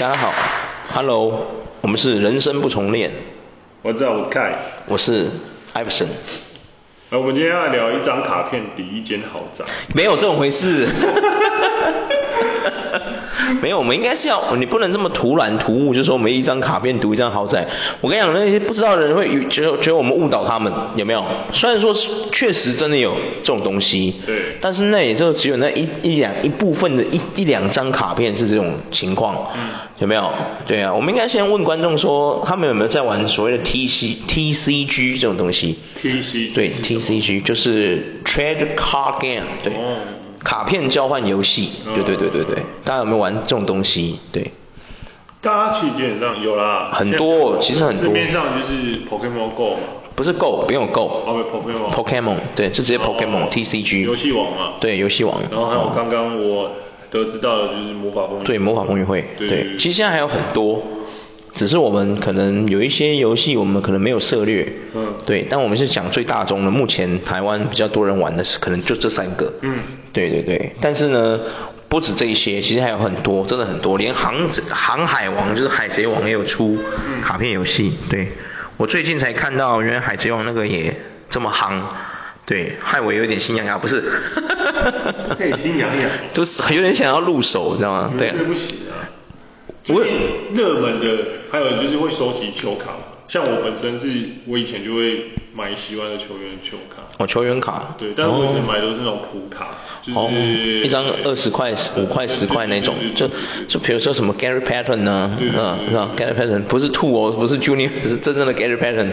大家好，Hello，我们是人生不重练。我知道，我是 Kai，我是 Iverson。呃，我们今天要聊一张卡片抵一间豪宅。没有这种回事。没有，我们应该是要，你不能这么突然突兀，就是说我们一张卡片读一张豪宅。我跟你讲，那些不知道的人会觉得觉得我们误导他们，有没有？虽然说确实真的有这种东西，对，但是那也就只有那一一两一部分的一一两张卡片是这种情况，嗯，有没有？对啊，我们应该先问观众说，他们有没有在玩所谓的 T C T C G 这种东西？T C 对 T C G 就是 Trade Card Game，对。哦卡片交换游戏，对对对对对，大家有没有玩这种东西？对，大家其实基本上有啦，很多，其实很多。市面上就是 Pokemon Go 嘛，不是 Go，不用 Go，哦，Pokemon，Pokemon，对，是直接 Pokemon，TCG，游戏王嘛，对，游戏王。然后还有刚刚我得知到的就是魔法风云，对，魔法风云会，对，其实现在还有很多。只是我们可能有一些游戏，我们可能没有涉猎，嗯，对，但我们是讲最大宗的，目前台湾比较多人玩的是可能就这三个，嗯，对对对，但是呢，不止这一些，其实还有很多，真的很多，连航航海王就是海贼王也有出卡片游戏，对，我最近才看到，原来海贼王那个也这么夯，对，害我有点心痒痒，不是，可以心痒痒，就是有点想要入手，你知道吗？对，对不起啊。我热门的，还有就是会收集球卡，像我本身是，我以前就会买喜欢的球员球卡。哦，球员卡。对，但是我以前买都是那种普卡，就是一张二十块、五块、十块那种，就就比如说什么 Gary Patton 呢，嗯，是吧？Gary Patton 不是兔哦，不是 Junior，是真正的 Gary Patton。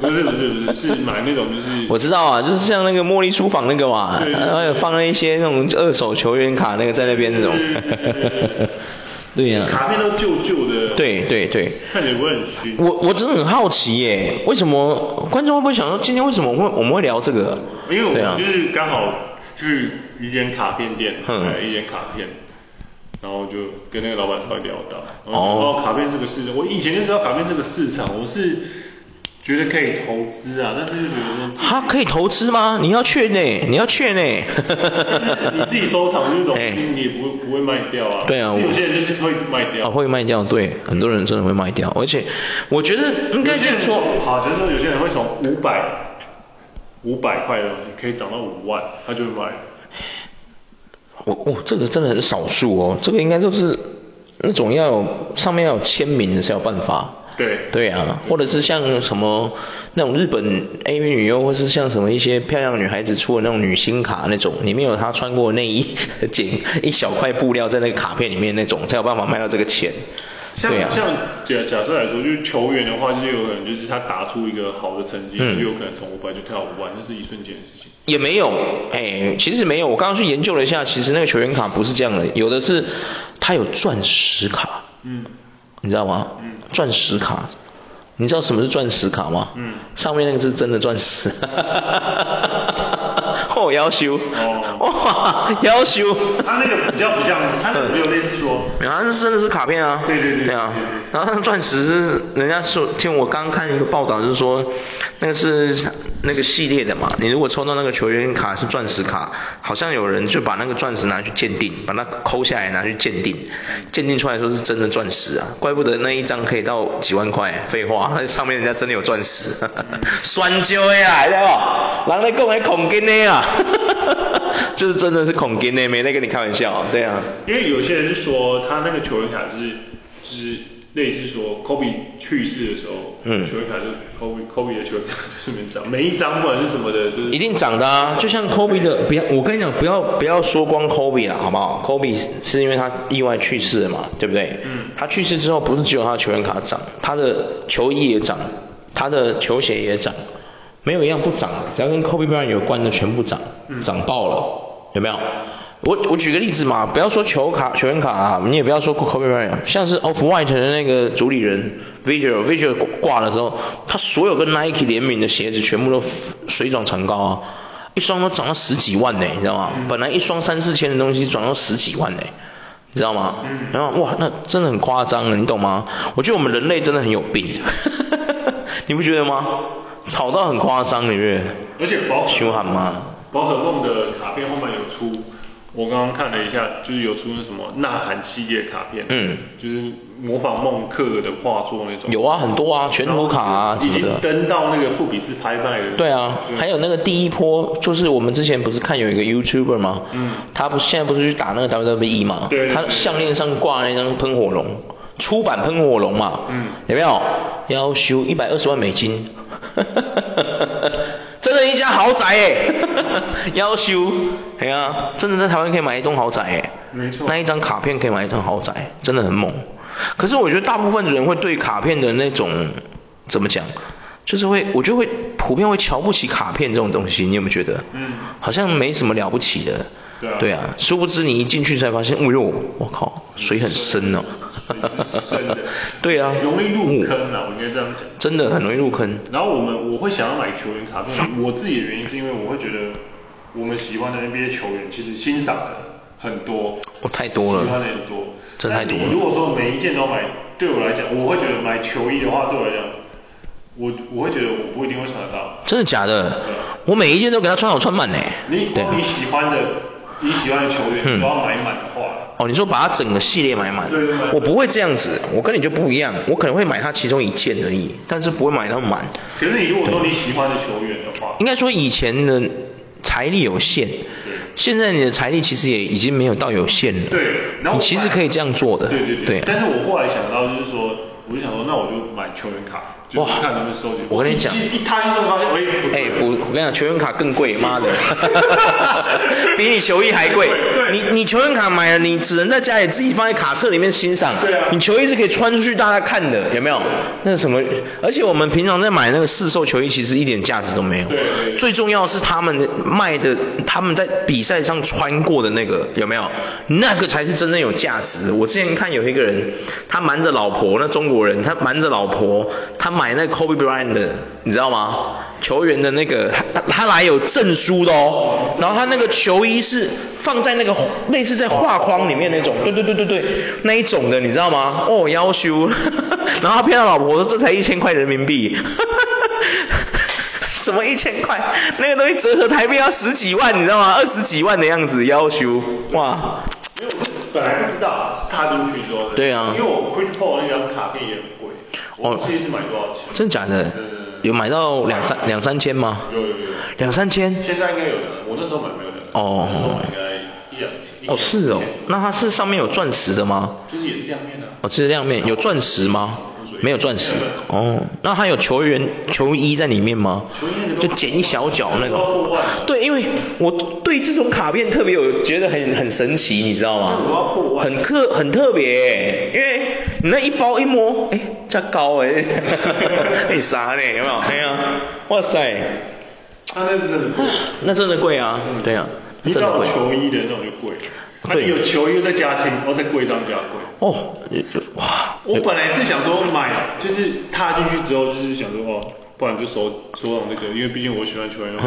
不是不是不是，是买那种就是。我知道啊，就是像那个茉莉书房那个嘛，然后有放了一些那种二手球员卡那个在那边那种。对呀、啊，卡片都旧旧的，对对对，看起来不会很虚。我我真的很好奇耶，为什么观众会不会想说今天为什么会我们会聊这个？因为我们就是刚好去一间卡片店，买了一间卡片，然后就跟那个老板稍微聊到，然后卡片这个市场，我以前就知道卡片这个市场，我是。觉得可以投资啊，但是就觉得说，他可以投资吗？你要劝呢，你要劝呢。你自己收藏这种，你也不会不会卖掉啊。对啊，有些人就是会卖掉。啊，会卖掉，对，很多人真的会卖掉，而且我觉得应该这样说，好，就是说有些人会从五百五百块的东西可以涨到五万，他就会卖。我哦，这个真的很少数哦，这个应该就是那种要有上面要有签名的才有办法。对对啊，或者是像什么那种日本 AV 女优，或是像什么一些漂亮女孩子出的那种女星卡那种，里面有她穿过内衣，剪一小块布料在那个卡片里面那种，才有办法卖到这个钱。像对啊，像假假设来说，就是球员的话，就是有可能就是他打出一个好的成绩，嗯、就有可能从五百就跳到五万，那是一瞬间的事情。也没有，哎，其实没有，我刚刚去研究了一下，其实那个球员卡不是这样的，有的是它有钻石卡。嗯。你知道吗？嗯。钻石卡，你知道什么是钻石卡吗？嗯。上面那个是真的钻石。哈哈哈哈哈哈。哦，夭寿。哦。哇，要修。他那个比较不像，他那个没有类似说。没有，他是真的是卡片啊。对对对。对啊。然后那钻石是，人家说，听我刚看一个报道，就是说，那个是那个系列的嘛。你如果抽到那个球员卡是钻石卡，好像有人就把那个钻石拿去鉴定，把它抠下来拿去鉴定，鉴定出来说是真的钻石啊，怪不得那一张可以到几万块。废话，那上面人家真的有钻石。酸椒呀，知道不？人家讲的孔金的啊，就是真的是孔金的，没在跟你开玩笑。对啊。因为有些人是说他那个球员卡是，就是。类似说 Kobe 去世的时候，嗯，球员卡就是科比科比的球员卡就是没涨，每一张不管是什么的，就是一定涨的啊，就像 Kobe 的，不要我跟你讲，不要不要说光 Kobe 了，好不好？？Kobe 是因为他意外去世了嘛，对不对？嗯，他去世之后不是只有他的球员卡涨，他的球衣也涨，他的球鞋也涨，没有一样不涨，只要跟科比表演有关的全部涨，涨爆了，有没有？我我举个例子嘛，不要说球卡球员卡啊，你也不要说 Kobe Bryant，像是 Off White 的那个主理人 Virgil Virgil 挂了之后，他所有跟 Nike 联名的鞋子全部都水涨船高啊，一双都涨到十几万呢，你知道吗？嗯、本来一双三四千的东西涨到十几万呢，你知道吗？嗯、然后哇，那真的很夸张了，你懂吗？我觉得我们人类真的很有病，你不觉得吗？炒到很夸张，里面，而且宝可凶悍吗？宝可梦的卡片后面有出。我刚刚看了一下，就是有出那什么呐喊系列卡片，嗯，就是模仿孟克的画作那种。有啊，很多啊，全图卡啊什么的。已经登到那个富比斯拍卖了。对啊，还有那个第一波，就是我们之前不是看有一个 YouTuber 吗？嗯。他不是现在不是去打那个 WWE 吗？对。他项链上挂那张喷火龙，出版喷火龙嘛。嗯。有没有？要修一百二十万美金。真的，一家豪宅哎，要修，哎呀，真的在台湾可以买一栋豪宅哎，没错，那一张卡片可以买一栋豪宅，真的很猛。可是我觉得大部分的人会对卡片的那种怎么讲，就是会，我觉得会普遍会瞧不起卡片这种东西，你有没有觉得？嗯，好像没什么了不起的。对啊，对啊，殊不知你一进去才发现，哎呦，我靠，水很深哦。深的。对啊。容易入坑啊，我应该这样讲。真的很容易入坑。然后我们我会想要买球员卡片，我自己的原因是因为我会觉得我们喜欢的 NBA 球员其实欣赏的很多。哦，太多了。喜欢的很多。真太多了。如果说每一件都买，对我来讲，我会觉得买球衣的话，对我来讲，我我会觉得我不一定会穿得到。真的假的？我每一件都给他穿好穿满呢。你光你喜欢的。你喜欢的球员，都要买满的话。哦，你说把它整个系列买满？对对对。我不会这样子，我跟你就不一样，我可能会买它其中一件而已，但是不会买到满。可是你如果说你喜欢的球员的话，应该说以前的财力有限，对。现在你的财力其实也已经没有到有限了。对。然后你其实可以这样做的。对对对。对。但是我后来想到就是说，我就想说，那我就买球员卡。哇，收集。我跟你讲，一摊就发现，哎，哎，不，我跟你讲，球员卡更贵，妈的，比你球衣还贵。你你球员卡买了，你只能在家里自己放在卡册里面欣赏。对啊。你球衣是可以穿出去大家看的，有没有？那什么？而且我们平常在买那个市售球衣，其实一点价值都没有。对对。最重要是他们卖的，他们在比赛上穿过的那个，有没有？那个才是真正有价值。我之前看有一个人，他瞒着老婆，那中国人，他瞒着老婆，他。买那个 Kobe Bryant 的，你知道吗？球员的那个，他他来有证书的哦。然后他那个球衣是放在那个类似在画框里面那种，对对对对对，那一种的，你知道吗？哦，要修。然后他骗他老婆说这才一千块人民币。什么一千块？那个东西折合台币要十几万，你知道吗？二十几万的样子，要修。哇。因为我本来不知道，是他进去说的。对啊。因为我 Chris Paul 那张卡片也哦，这次买多少钱？真假的？有买到两三两三千吗？有有有。两三千？现在应该有的，我那时候买没有的。哦。那时候应该一两千。哦，是哦。那它是上面有钻石的吗？就是也是亮面的。哦，这是亮面，有钻石吗？没有钻石。哦。那它有球员球衣在里面吗？球衣就剪一小角那种。对，因为我对这种卡片特别有觉得很很神奇，你知道吗？很特很特别，因为你那一包一摸，哎。价高诶，你啥呢？有没有？哎呀，哇塞，那真的贵，那真的贵啊，对啊，你知道球衣的那种就贵，那你有球衣再加钱，哦再贵张加贵。哦，哇，我本来是想说买，就是踏进去之后就是想说哦，不然就收收藏那个，因为毕竟我喜欢球员的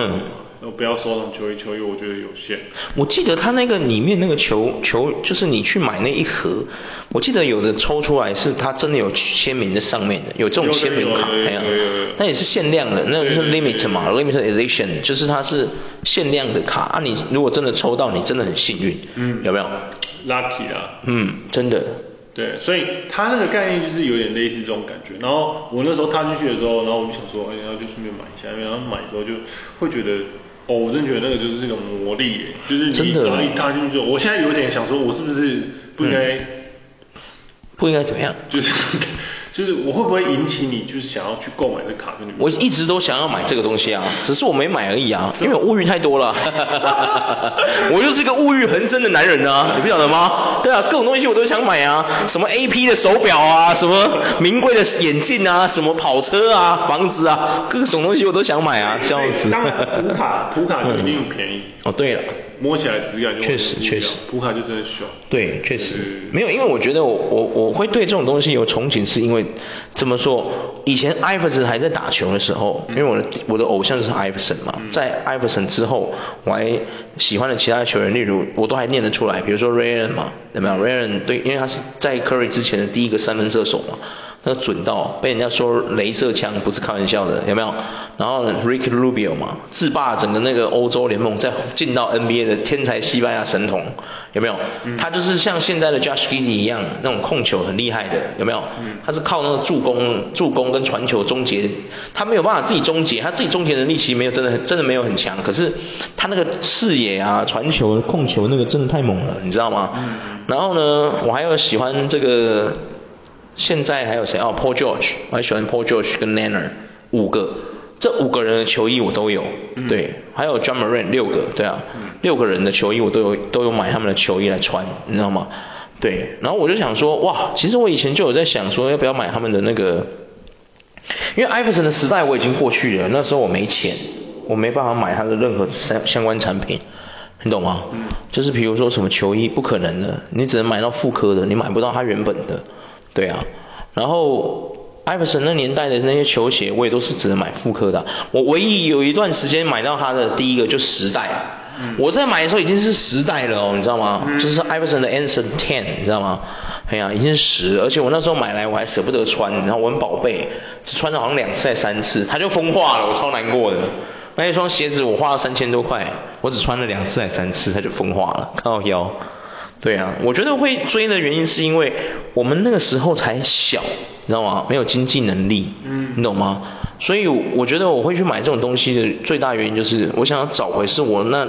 话。不要收藏球衣，球衣我觉得有限。我记得他那个里面那个球球，就是你去买那一盒，我记得有的抽出来是他真的有签名在上面的，有这种签名卡，哎呀，那也是限量的，那个是 limit 嘛，limited edition，就是它是限量的卡啊。你如果真的抽到，你真的很幸运，嗯，有没有？Lucky 啦，嗯，真的。对，所以他那个概念就是有点类似这种感觉。然后我那时候踏进去的时候，然后我就想说，哎，然后就顺便买一下，因为然后买之后就会觉得。哦，我真觉得那个就是这个魔力耶，就是你一踏进去，我现在有点想说，我是不是不应该、嗯，不应该怎么样？就是。就是我会不会引起你就是想要去购买这卡片？我一直都想要买这个东西啊，只是我没买而已啊，因为我物欲太多了。我就是个物欲横生的男人啊，你不晓得吗？对啊，各种东西我都想买啊，什么 AP 的手表啊，什么名贵的眼镜啊，什么跑车啊，房子啊，各种东西我都想买啊，笑死。当然，普卡普卡就一定很便宜。哦，对了。摸起来质感就确实确实，普卡就真的爽。对，确实没有，因为我觉得我我我会对这种东西有憧憬，是因为怎么说？以前艾弗森还在打球的时候，因为我的我的偶像就是艾弗森嘛，在艾弗森之后，我还喜欢的其他的球员，例如我都还念得出来，比如说 Ray Allen 嘛，有没有？Ray Allen 对，因为他是在 Curry 之前的第一个三分射手嘛。那个准到被人家说镭射枪不是开玩笑的，有没有？然后 Ricky Rubio 嘛，制霸整个那个欧洲联盟，再进到 NBA 的天才西班牙神童，有没有？嗯、他就是像现在的 Josh Giddey 一样，那种控球很厉害的，有没有？嗯、他是靠那个助攻、助攻跟传球终结，他没有办法自己终结，他自己终结能力其实没有真的真的没有很强，可是他那个视野啊、传球、控球那个真的太猛了，你知道吗？嗯、然后呢，我还有喜欢这个，现在还有谁？哦，Paul George，我还喜欢 Paul George 跟 Leonard 五个。这五个人的球衣我都有，嗯、对，还有 Ja Morant 六个，对啊，嗯、六个人的球衣我都有都有买他们的球衣来穿，你知道吗？对，然后我就想说，哇，其实我以前就有在想说要不要买他们的那个，因为艾弗森的时代我已经过去了，那时候我没钱，我没办法买他的任何相相关产品，你懂吗？嗯、就是比如说什么球衣不可能的，你只能买到复刻的，你买不到他原本的，对啊，然后。艾弗森那年代的那些球鞋，我也都是只能买复刻的。我唯一有一段时间买到他的第一个就十代，嗯、我在买的时候已经是十代了哦，你知道吗？嗯、就是艾弗森的 Anson Ten，你知道吗？哎呀，已经是十，而且我那时候买来我还舍不得穿，然后我很宝贝，只穿了好像两次还三次，它就风化了，我超难过的。那一双鞋子我花了三千多块，我只穿了两次还三次，它就风化了，靠腰。对啊，我觉得会追的原因是因为我们那个时候才小，你知道吗？没有经济能力，嗯，你懂吗？所以我觉得我会去买这种东西的最大原因就是我想要找回是我那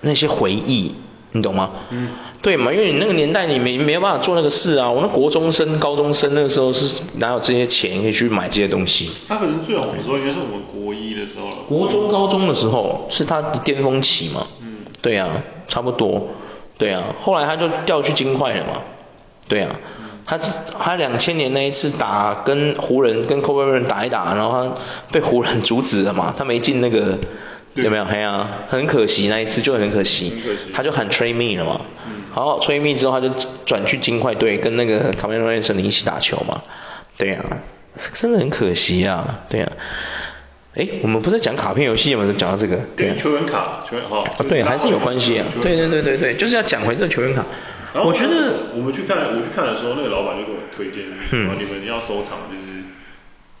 那些回忆，你懂吗？嗯，对嘛，因为你那个年代你没没有办法做那个事啊，我那国中生、高中生那个时候是哪有这些钱可以去买这些东西？他可能最红的时候应该是我们国一的时候了。国中、高中的时候是他的巅峰期嘛？嗯，对啊，差不多。对啊，后来他就调去金块了嘛。对啊，他他两千年那一次打跟湖人跟 Kobe Bryant 打一打，然后他被湖人阻止了嘛，他没进那个有没有？哎呀、啊，很可惜那一次就很可惜，可惜他就喊 Trade me 了嘛。嗯、好，Trade me 之后他就转去金块队跟那个 Carmelo Anthony 一起打球嘛。对啊，真的很可惜啊。对啊。哎，我们不是讲卡片游戏吗？讲到这个，对，球员卡，球员哈，啊，对，还是有关系啊，对对对对对，就是要讲回这个球员卡。我觉得我们去看，我去看的时候，那个老板就给我推荐，然后，你们要收藏，就是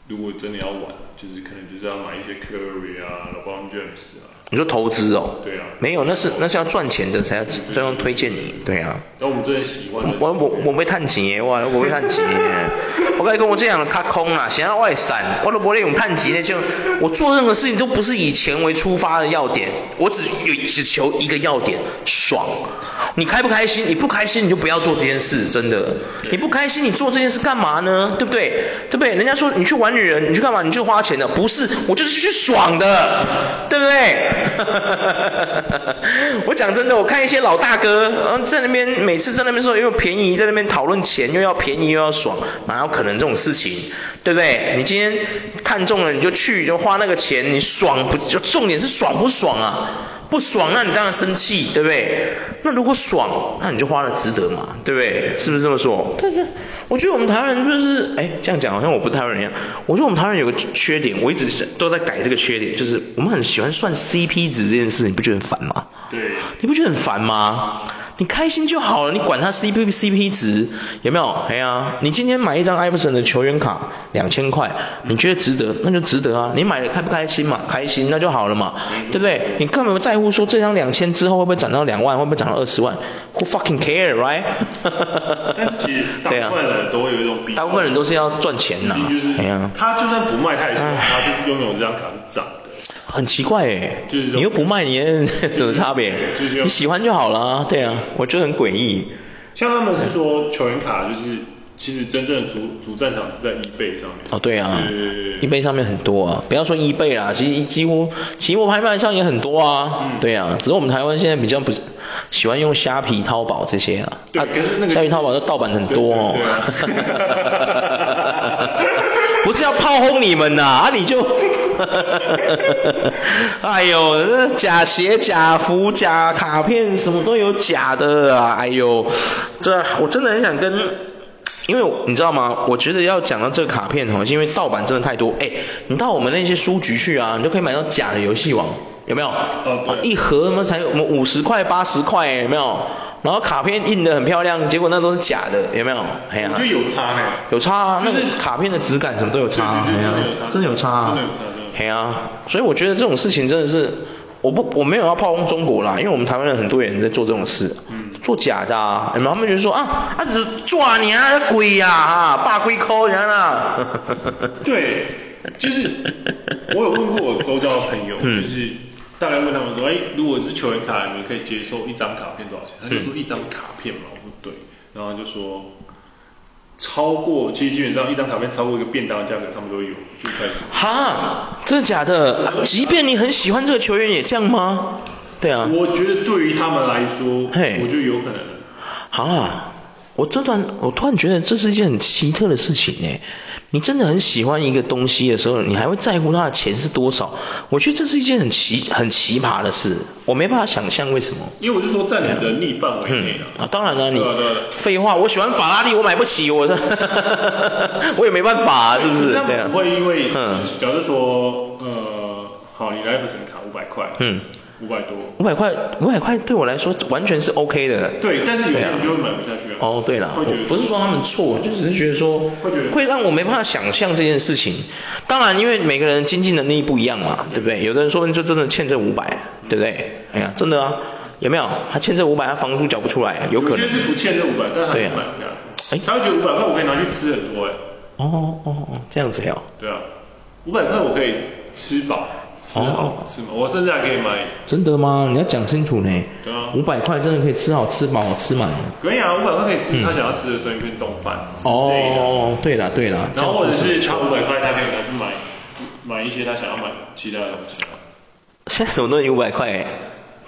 如果真的要玩，就是可能就是要买一些 Curry 啊，LeBron James 啊。你说投资哦？对啊。没有，那是那是要赚钱的才要这样推荐你，对啊。然后我们真的喜欢。我我我被探钱耶，我我被探钱耶。我跟你跟我这样的卡空啊，想要外闪，我都不会用探钱那，就我做任何事情都不是以钱为出发的要点，我只有只求一个要点，爽。你开不开心？你不开心你就不要做这件事，真的。你不开心你做这件事干嘛呢？对不对？对不对？人家说你去玩女人，你去干嘛？你去花钱的，不是，我就是去爽的，对不对？哈哈哈哈哈！我讲真的，我看一些老大哥，嗯，在那边每次在那边说又便宜，在那边讨论钱，又要便宜又要爽，哪有可能这种事情，对不对？你今天看中了你就去，就花那个钱，你爽不就重点是爽不爽啊？不爽，那你当然生气，对不对？那如果爽，那你就花了值得嘛，对不对？是不是这么说？但是我觉得我们台湾人就是，哎，这样讲好像我不是台湾人一样。我觉得我们台湾人有个缺点，我一直都在改这个缺点，就是我们很喜欢算 CP 值这件事，你不觉得很烦吗？对。你不觉得很烦吗？你开心就好了，你管他 CP 不 CP 值有没有？哎呀，你今天买一张艾弗森的球员卡两千块，你觉得值得，那就值得啊。你买的开不开心嘛？开心那就好了嘛，对不对？你根本不在乎说这张两千之后会不会涨到两万，会不会涨到二十万？Who fucking care, right？但其实 大部分人都会有一种比，大部分人都是要赚钱呐。哎呀，他就算不卖他也希望，他就拥有这张卡是涨的。很奇怪哎，你又不卖，你有什么差别？你喜欢就好了，对啊，我觉得很诡异。像他们是说球员卡就是，其实真正的主主战场是在 eBay 上面。哦，对啊，eBay 上面很多啊，不要说 eBay 啦，其实几乎期货拍卖上也很多啊。对啊，只是我们台湾现在比较不是喜欢用虾皮、淘宝这些啊。对，虾皮、淘宝的盗版很多哦。不是要炮轰你们呐，啊你就。哈哈哈哈哈！哎呦，那假鞋、假服、假卡片，什么都有假的啊！哎呦，这我真的很想跟，因为你知道吗？我觉得要讲到这个卡片哦，因为盗版真的太多。哎，你到我们那些书局去啊，你就可以买到假的游戏王，有没有？哦，一盒什么才？我们五十块、八十块，有没有？然后卡片印的很漂亮，结果那都是假的，有没有？哎呀、啊，我觉得有差呢。有差啊，就是、那个卡片的质感什么都有差、啊，对对对，真的有差，真的有差啊，真的有差，嘿啊，所以我觉得这种事情真的是，我不我没有要炮轰中国啦，因为我们台湾人很多人在做这种事，嗯，做假的啊，有没有？他们觉得说啊，他只是抓你啊，鬼呀啊，八龟抠人啊，对，就是我有问过我周遭的朋友，嗯、就是大概问他们说，哎，如果是球员卡，你们可以接受一张卡片多少钱？他就说一张卡片嘛，我说对，然后就说。超过，其实基本上一张卡片超过一个便当的价格，他们都有就开始。哈，真的假的？啊，即便你很喜欢这个球员，也这样吗？对啊。我觉得对于他们来说，嘿，我觉得有可能。啊，我这段我突然觉得这是一件很奇特的事情哎。你真的很喜欢一个东西的时候，你还会在乎它的钱是多少？我觉得这是一件很奇很奇葩的事，我没办法想象为什么。因为我就说在你的能力范围内啊。啊，当然了，你废话，我喜欢法拉利，我买不起，我的，我也没办法啊，是不是？对啊。不会因为，嗯，假如说，呃，好，你来福神卡五百块，嗯。五百多，五百块，五百块对我来说完全是 OK 的。对，但是有些人就会买不下去啊。哦，对了，不是说他们错，就只是觉得说会觉得会让我没办法想象这件事情。当然，因为每个人经济能力不一样嘛，对不对？有的人说不定就真的欠这五百，对不对？哎呀，真的啊，有没有？他欠这五百，他房租缴不出来，有可能。有些是不欠这五百，但他买不下去。哎，他会觉得五百块我可以拿去吃很多哎。哦哦哦，这样子呀。对啊，五百块我可以吃饱。吃好吃吗？我甚至还可以买。真的吗？你要讲清楚呢。对啊。五百块真的可以吃好吃饱吃满。可以啊，五百块可以吃他想要吃的生鱼片冻饭。哦，对了对了。然后或者是他五百块，他可以拿去买买一些他想要买其他的东西啊。现在手都有五百块，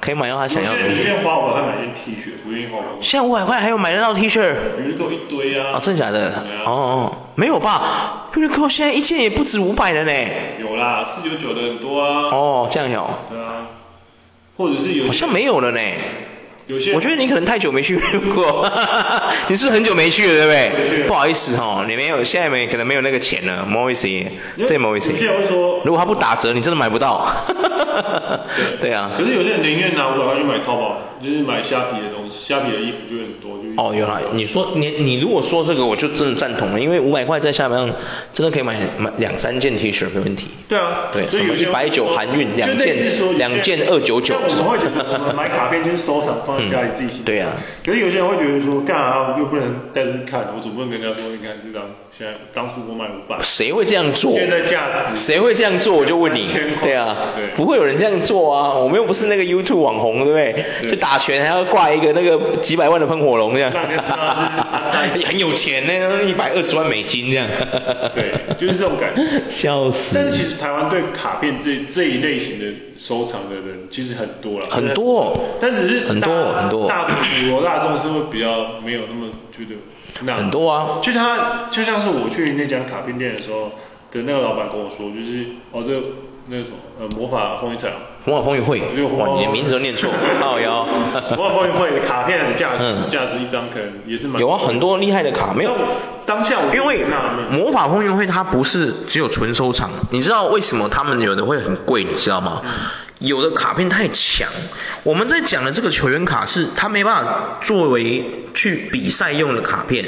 可以买到他想要的东西。你愿意花五百块买件 T 恤，不愿意。现在五百块还有买得到 T 恤？有一堆啊。啊，真的假的？哦哦，没有吧？优衣库现在一件也不止五百了呢。有啦，四九九的很多啊。哦，这样有。对啊。或者是有。好像没有了呢。有些。我觉得你可能太久没去过，你是不是很久没去了，对不对？不好意思哈，你没有，现在没可能没有那个钱了，不好意思，这不好意思。有些人会说，如果他不打折，你真的买不到。对 啊。可是有些人宁愿拿五百块去买淘宝，就是买虾皮的东西，虾皮的衣服就很多。就哦，有啦，你说你你如果说这个，我就真的赞同了，因为五百块在下面真的可以买买两三件 T 恤没问题。对啊，对，什么一百九含运两件，两件二九九。我们会觉得我们 买卡片就是收藏，家里自己欣赏。对啊。可是有些人会觉得说，干啊，又不能带出去看，我总不能跟人家说，你看这张，现在当初我买五百。谁会这样做？现在价值。谁会这样做？我就问你。对啊。对。不会有人这样做啊，我们又不是那个 YouTube 网红，对不对？去打拳还要挂一个那个几百万的喷火龙这样。很有钱呢，一百二十万美金这样。对，就是这种感觉。笑死。但是其实台湾对卡片这这一类型的收藏的人其实很多了。很多。但只是很多很多。大普罗大众是会比较没有那么觉得那。很多啊。就像他就像是我去那家卡片店的时候的那个老板跟我说，就是哦这个。那个什么，呃，魔法风云彩，魔法风云会，哇，你的名字都念错，靠腰。魔法风云会的卡片的价值，价值一张可能也是蛮。有啊，很多厉害的卡，没有。当下我。因为魔法风云会它不是只有纯收藏，你知道为什么他们有的会很贵，你知道吗？有的卡片太强，我们在讲的这个球员卡是它没办法作为去比赛用的卡片，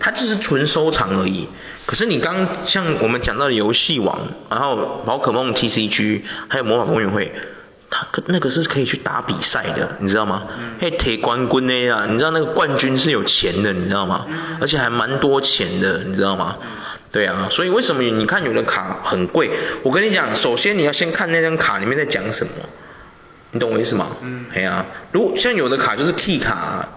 它就是纯收藏而已。可是你刚刚像我们讲到的游戏王，然后宝可梦 TCG，还有魔法风云会，他那个是可以去打比赛的，你知道吗？嘿，铁冠军的呀，你知道那个冠军是有钱的，你知道吗？而且还蛮多钱的，你知道吗？对啊，所以为什么你看有的卡很贵？我跟你讲，首先你要先看那张卡里面在讲什么，你懂我意思吗？嗯。对啊，如果像有的卡就是 key 卡，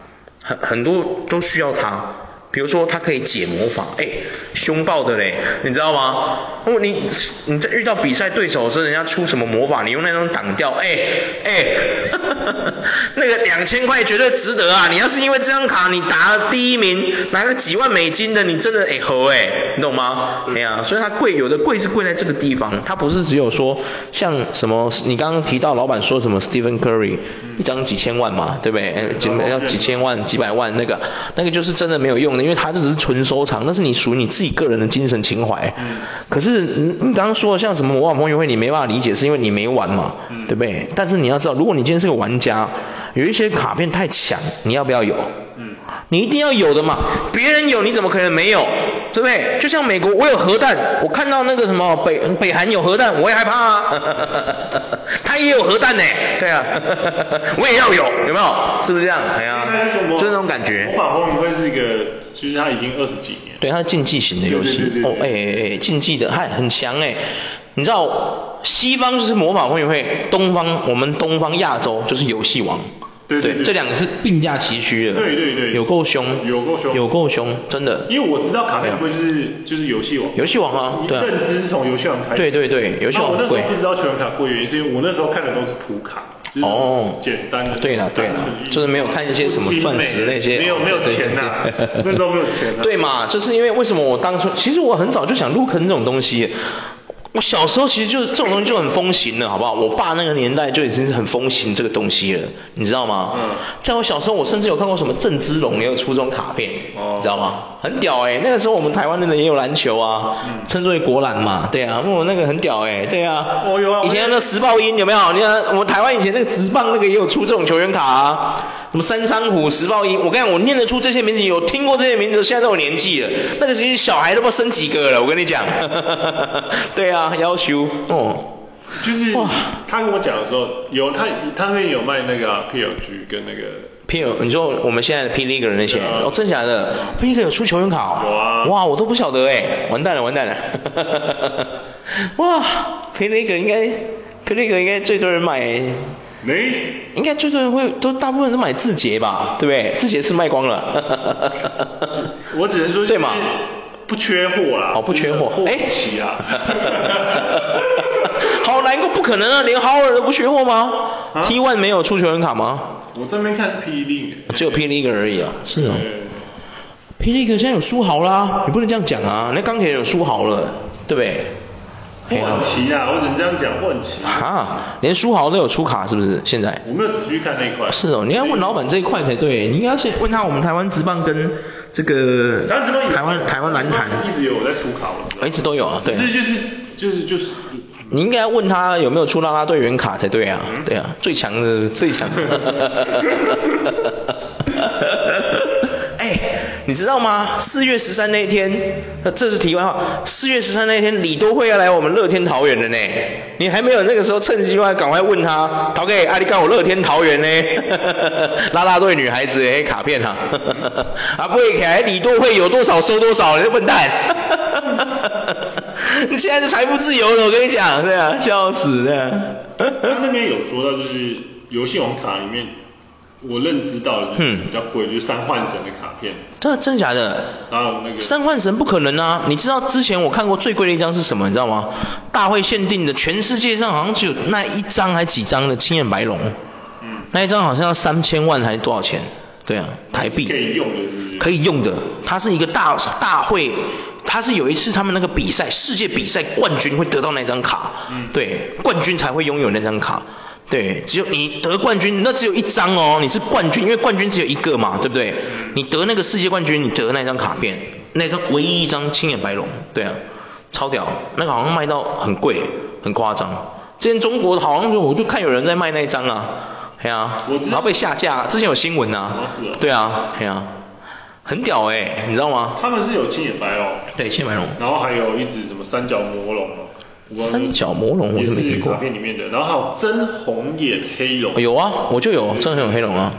很很多都需要它。比如说他可以解魔法，哎，凶暴的嘞，你知道吗？哦你你在遇到比赛对手的时候，人家出什么魔法，你用那种挡掉，哎哎，那个两千块绝对值得啊！你要是因为这张卡你打了第一名，拿个几万美金的，你真的哎吼哎，你懂吗？哎呀，所以它贵，有的贵是贵在这个地方，它不是只有说像什么，你刚刚提到老板说什么 Stephen Curry 一张几千万嘛，对不对？哎几要几千万几百万那个，那个就是真的没有用的。因为它这只是纯收藏，那是你属于你自己个人的精神情怀。嗯。可是你你刚刚说的像什么魔法风云会，你没办法理解，是因为你没玩嘛，嗯、对不对？但是你要知道，如果你今天是个玩家，有一些卡片太强，你要不要有？嗯，你一定要有的嘛，别人有你怎么可能没有？对不对？就像美国，我有核弹，我看到那个什么北北韩有核弹，我也害怕啊。他也有核弹呢，对啊，我也要有，有没有？是不是这样？哎呀，就是那种感觉。魔法风云会是一个，其实它已经二十几年。对，它是竞技型的游戏。对对对对哦，哎哎哎，竞技的，嗨很强哎。你知道，西方就是魔法风云会，东方我们东方亚洲就是游戏王。对，对，对，对，这两个是并驾齐驱的。对对对。有够凶。有够凶。有够凶，真的。因为我知道卡片会就是就是游戏王。游戏王啊，对啊。认知是从游戏王开始。对对对，游戏王贵。我那时候不知道球员卡贵，原因是因为我那时候看的都是普卡。哦。简单的。对了对了，就是没有看一些什么钻石那些。没有没有钱呐、啊。那时候没有钱、啊。对嘛，就是因为为什么我当初，其实我很早就想入坑这种东西。我小时候其实就这种东西就很风行了，好不好？我爸那个年代就已经是很风行这个东西了，你知道吗？嗯。在我小时候，我甚至有看过什么郑芝龙也有出这种卡片，哦，你知道吗？很屌哎、欸，那个时候我们台湾人也有篮球啊，嗯、称之为国篮嘛，对啊，我那个很屌哎、欸，对啊。哦有啊。以前那个时报鹰有没有？你看我们台湾以前那个职棒那个也有出这种球员卡啊。什么三山虎、时报鹰，我跟你讲，我念得出这些名字，有听过这些名字，现在都有年纪了。那个时候小孩都不知道生几个了，我跟你讲。对啊，要求哦。就是他跟我讲的时候，有他他那边有卖那个 PLG 跟那个 PL，你说我们现在的 P League 人那些，哦，真假的？P League 有出球员卡哦？有啊。哇，我都不晓得哎，完蛋了完蛋了。哇，P League 应该 P League 应该最多人买。没，应该最多人会都大部分人都买字节吧，对不对？字节是卖光了。我只能说，对嘛？不缺货啦。哦，不缺货。哎，齐啊。好难过，不可能啊，连豪尔都不缺货吗、啊、？T1 没有出球员卡吗？我这边看是 P League，只有 P League 而已啊。是哦。P League 现在有书豪啦，你不能这样讲啊，那钢铁人有书豪了，对不对？很奇啊，我只能这样讲，很奇。啊，连书豪都有出卡是不是？现在？我没有仔细看那一块。是哦，你要问老板这一块才对，你应该先问他我们台湾职棒跟这个台湾台湾篮坛一直有在出卡，我一直都有啊，对。其实就是就是就是。你应该要问他有没有出拉拉队员卡才对啊，嗯、对啊，最强的最强 你知道吗？四月十三那一天，这是题外话。四月十三那一天，李多慧要来我们乐天桃园的呢。你还没有那个时候趁机会赶快问他，桃给阿里干我乐天桃园呢？拉拉队女孩子哎，卡片哈。啊，不会开，李多慧有多少收多少，你笨蛋。你现在是财富自由了，我跟你讲，对啊，笑死对啊。他那边有说到，就是游戏王卡里面。我认知到的就是比较贵，就是三幻神的卡片。这真的假的？然后那个三幻神不可能啊！你知道之前我看过最贵的一张是什么？你知道吗？大会限定的，全世界上好像只有那一张还几张的青眼白龙。嗯。那一张好像要三千万还是多少钱？对啊，台币。可以用的是是？可以用的，它是一个大大会，它是有一次他们那个比赛，世界比赛冠军会得到那张卡。嗯。对，冠军才会拥有那张卡。对，只有你得冠军，那只有一张哦，你是冠军，因为冠军只有一个嘛，对不对？你得那个世界冠军，你得那张卡片，那张唯一一张青眼白龙，对啊，超屌，那个好像卖到很贵，很夸张。之前中国好像就我就看有人在卖那一张啊，对啊，然后被下架，之前有新闻啊，对啊，对啊，很屌哎，你知道吗？他们是有青眼白龙，对，青眼白龙，然后还有一只什么三角魔龙。三角魔龙我就没听过。卡片里面的，然后还有真红眼黑龙。有啊，我就有真红眼黑龙啊。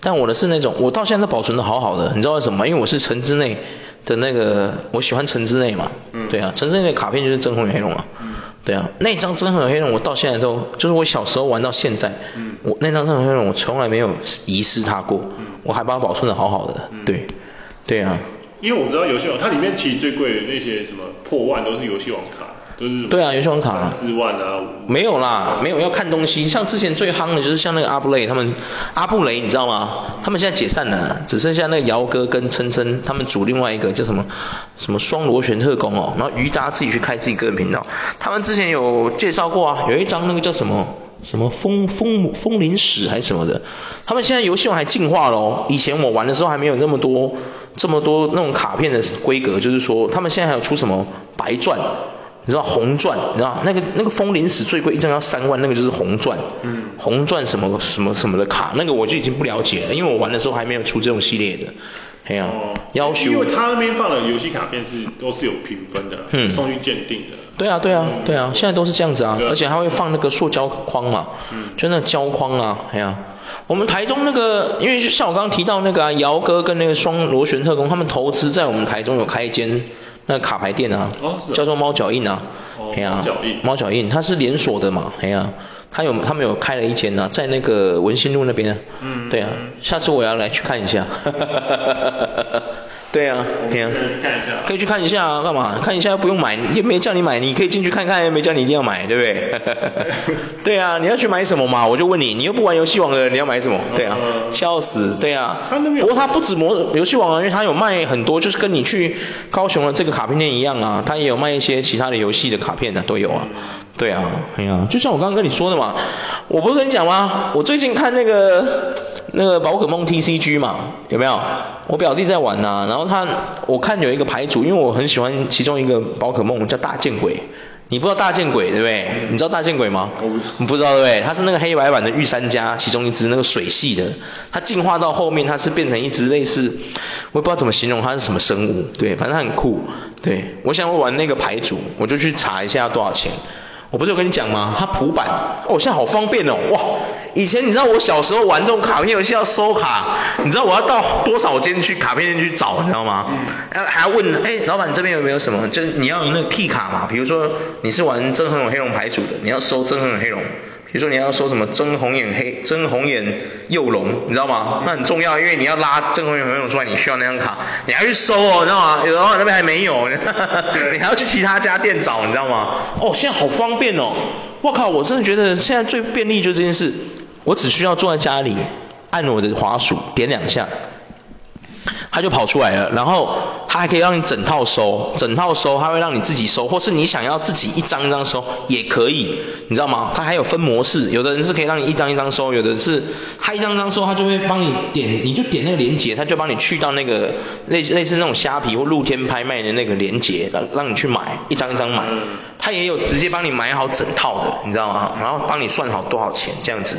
但我的是那种，我到现在都保存的好好的，你知道为什么吗？因为我是城之内的那个，我喜欢城之内嘛。嗯。对啊，城之内的卡片就是真红眼黑龙啊。嗯。对啊，那张真红眼黑龙我到现在都，就是我小时候玩到现在，嗯。我那张真红眼黑龙我从来没有遗失它过，嗯。我还把它保存的好好的。嗯。对。对啊。因为我知道游戏王，它里面其实最贵的那些什么破万都是游戏王卡。对啊，游戏王卡啊，四万啊，没有啦，没有要看东西。像之前最夯的就是像那个阿布雷他们，阿布雷你知道吗？他们现在解散了，只剩下那个姚哥跟琛琛他们组另外一个叫什么什么双螺旋特工哦。然后瑜伽自己去开自己个人频道。他们之前有介绍过啊，有一张那个叫什么什么风风风铃史还是什么的。他们现在游戏王还进化了哦，以前我玩的时候还没有那么多这么多那种卡片的规格，就是说他们现在还有出什么白钻。你知道红钻，你知道那个那个风铃石最贵一张要三万，那个就是红钻。嗯。红钻什么什么什么的卡，那个我就已经不了解了，因为我玩的时候还没有出这种系列的。哎呀、啊。哦。要求。因为他那边放的游戏卡片是都是有评分的，嗯，送去鉴定的。对啊对啊对啊，现在都是这样子啊，而且还会放那个塑胶框嘛，嗯，就那胶框啊，哎呀、啊。我们台中那个，因为像我刚刚提到那个姚、啊、哥跟那个双螺旋特工，他们投资在我们台中有开一间那卡牌店啊，哦啊、叫做猫脚印啊，哦，猫脚印，猫脚印，它是连锁的嘛，哎呀、啊，他有他们有开了一间呢、啊，在那个文心路那边，嗯，对啊，下次我要来去看一下，哈哈哈哈哈哈。对啊，对啊，可以去看一下啊，干嘛？看一下又不用买，也没叫你买，你可以进去看看，又没叫你一定要买，对不对？对啊，你要去买什么嘛？我就问你，你又不玩游戏王的人，你要买什么？对啊，笑死，对啊。不过他不止模游戏王啊，因为他有卖很多，就是跟你去高雄的这个卡片店一样啊，他也有卖一些其他的游戏的卡片的都有啊。对啊，哎呀，就像我刚刚跟你说的嘛，我不是跟你讲吗？我最近看那个那个宝可梦 TCG 嘛，有没有？我表弟在玩呐、啊，然后他我看有一个牌组，因为我很喜欢其中一个宝可梦叫大剑鬼，你不知道大剑鬼对不对？你知道大剑鬼吗？我不，你不知道对不对？它是那个黑白版的御三家其中一只那个水系的，它进化到后面它是变成一只类似，我也不知道怎么形容它是什么生物，对，反正它很酷，对，我想玩那个牌组，我就去查一下要多少钱。我不是有跟你讲吗？它普版哦，现在好方便哦，哇！以前你知道我小时候玩这种卡片游戏要收卡，你知道我要到多少间去卡片店去找，你知道吗？嗯。还要问，哎，老板这边有没有什么？就是你要有那个 key 卡嘛，比如说你是玩真横勇黑龙牌组的，你要收真横勇黑龙。比如说你要说什么真红眼黑真红眼幼龙，你知道吗？那很重要，因为你要拉真红眼黑龙出来，你需要那张卡，你还要去收哦，你知道吗？有的话那边还没有，你还要去其他家店找，你知道吗？哦，现在好方便哦！我靠，我真的觉得现在最便利就是这件事，我只需要坐在家里，按我的滑鼠点两下。它就跑出来了，然后它还可以让你整套收，整套收，它会让你自己收，或是你想要自己一张一张收也可以，你知道吗？它还有分模式，有的人是可以让你一张一张收，有的是它一张一张收，它就会帮你点，你就点那个链接，它就帮你去到那个类似类似那种虾皮或露天拍卖的那个链接，让让你去买，一张一张买。它也有直接帮你买好整套的，你知道吗？然后帮你算好多少钱这样子。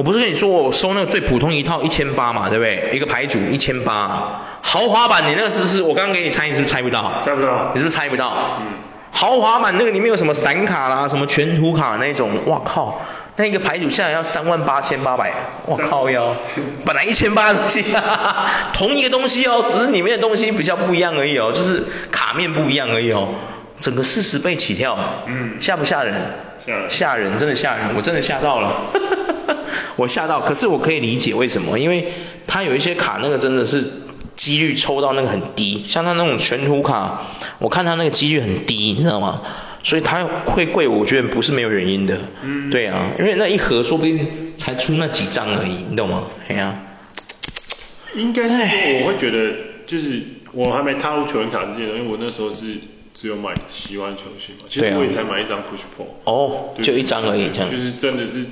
我不是跟你说我收那个最普通一套一千八嘛，对不对？一个牌组一千八，豪华版你那个是不是？我刚刚给你猜，你是不是猜不到？猜不到。你是不是猜不到？嗯。豪华版那个里面有什么散卡啦，什么全图卡那种，哇靠，那个牌组下来要三万八千八百，我靠哟，本来一千八的东西，哈哈哈，同一个东西哦，只是里面的东西比较不一样而已哦，就是卡面不一样而已哦，整个四十倍起跳，嗯，吓不吓人？吓人，吓人，真的吓人，我真的吓到了。我吓到，可是我可以理解为什么，因为他有一些卡那个真的是几率抽到那个很低，像他那种全图卡，我看他那个几率很低，你知道吗？所以它会贵，我觉得不是没有原因的。嗯。对啊，因为那一盒说不定才出那几张而已，你懂吗？哎呀、啊。应该是，我会觉得就是我还没踏入球员卡之前，因为我那时候是只有买喜欢球星嘛，其实我也才买一张 push pull。哦，就一张而已，这样。就是真的是。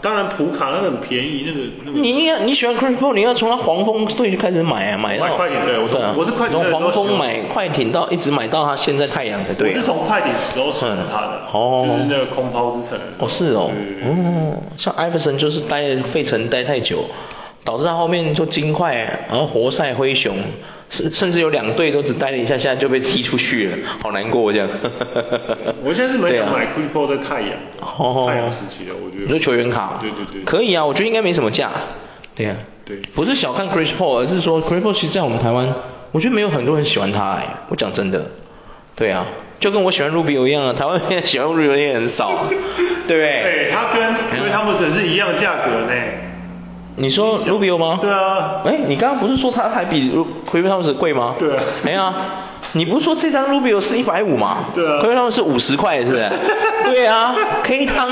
当然普卡那个很便宜，那个那个。你应该你喜欢 Chris Paul，你要从他黄蜂队就开始买啊，买到。快艇对，我从、啊、我是快艇。从黄蜂买快艇到一直买到他现在太阳才对。我是从快艇时候选他的，哦、就是那个空抛之城。哦，是哦。嗯，像艾弗森就是待费城待太久，导致他后面就金块，然后活塞灰熊。甚甚至有两队都只待了一下，现在就被踢出去了，好难过这样。我现在是没有买 Chris Paul 在太阳，哦、太阳时期的，我觉得。你说球员卡？对对对。可以啊，我觉得应该没什么价。对呀、啊。对。不是小看 Chris Paul，而是说 Chris Paul 其实在我们台湾，我觉得没有很多人喜欢他哎，我讲真的。对啊，就跟我喜欢 Rubio 一样啊，台湾喜欢 Rubio 也很少，对不对？对，他跟因为汤普森是一样价格呢。你说 Rubio 吗？对啊。哎，你刚刚不是说他还比 Klay Thompson 贵吗？对啊。没啊，你不是说这张 Rubio 是一百五吗？对啊。Klay Thompson 是五十块，是不是？对啊。K 汤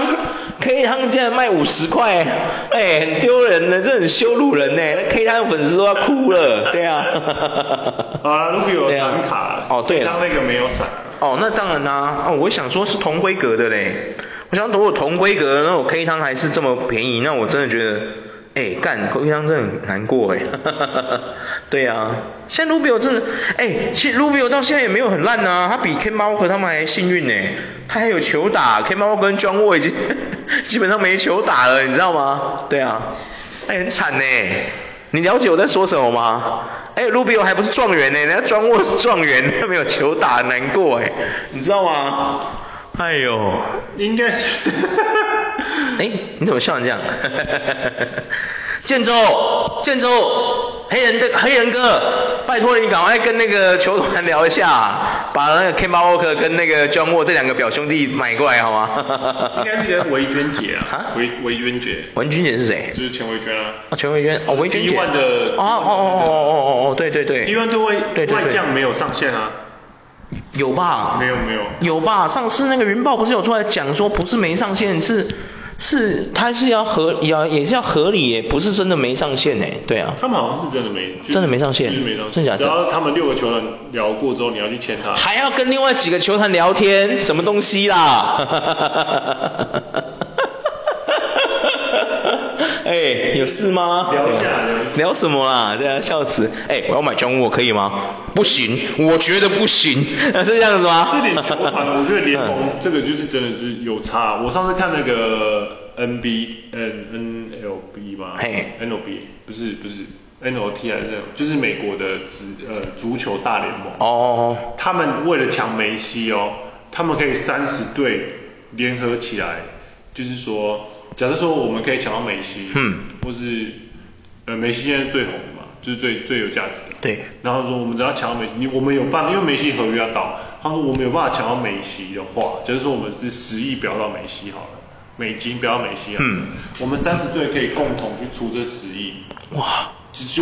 ，K 汤竟然卖五十块，哎，很丢人的，这很羞辱人呢。那 K 汤的粉丝都要哭了，对啊。好了，Rubio 闪卡。哦，对了。那个没有闪。哦，那当然啦、啊。哦，我想说是同规格的嘞。我想如果同规格的，那我 K 汤还是这么便宜，那我真的觉得。哎，干，口碑上真的很难过哎，对啊，现在 Rubio 真的，哎，其实 Rubio 到现在也没有很烂啊，他比 Kemba Walker 他们还幸运呢，他还有球打，Kemba Walker 跟 John Wall 已经 基本上没球打了，你知道吗？对啊，哎，很惨呢，你了解我在说什么吗？哎，Rubio 还不是状元呢，人家庄沃是状元，他没有球打，难过哎，你知道吗？哎呦，应该是。哎，你怎么笑成这样？建州，建州，黑人的黑人哥，拜托你赶快跟那个球团聊一下，把那个 Kemba Walker 跟那个 John Wall 这两个表兄弟买过来好吗？应该是跟维娟姐啊，维维娟姐。维娟姐是谁？就是钱维娟啊。啊，钱维娟，哦，维娟姐。一万的。哦哦哦哦哦哦哦，对对对。一万对外外将没有上限啊。有吧？没有没有。有吧？上次那个云豹不是有出来讲说，不是没上线是。是，他是要合，要也是要合理耶，不是真的没上线哎，对啊。他们好像是真的没，真的没上线，就是没上线，真的假的？只要他们六个球团聊过之后，你要去签他。还要跟另外几个球团聊天，什么东西啦？哎，有事吗？聊一下，聊什么啊？对啊，笑死！哎，我要买 John Wall 可以吗？不行，我觉得不行，是这样子吗？这点球团，我觉得联盟这个就是真的是有差。我上次看那个 N B N N L B 吗，嘿，N L B 不是不是 N O T 还是就是美国的足呃足球大联盟。哦。他们为了抢梅西哦，他们可以三十队联合起来，就是说。假设说我们可以抢到梅西，嗯，或是呃梅西现在最红的嘛，就是最最有价值的，对。然后说我们只要抢到梅西，你我们有办法，因为梅西合约要到，他说我们有办法抢到梅西的话，假设说我们是十亿标到梅西好了，美金标到梅西啊，嗯，我们三十队可以共同去出这十亿，哇。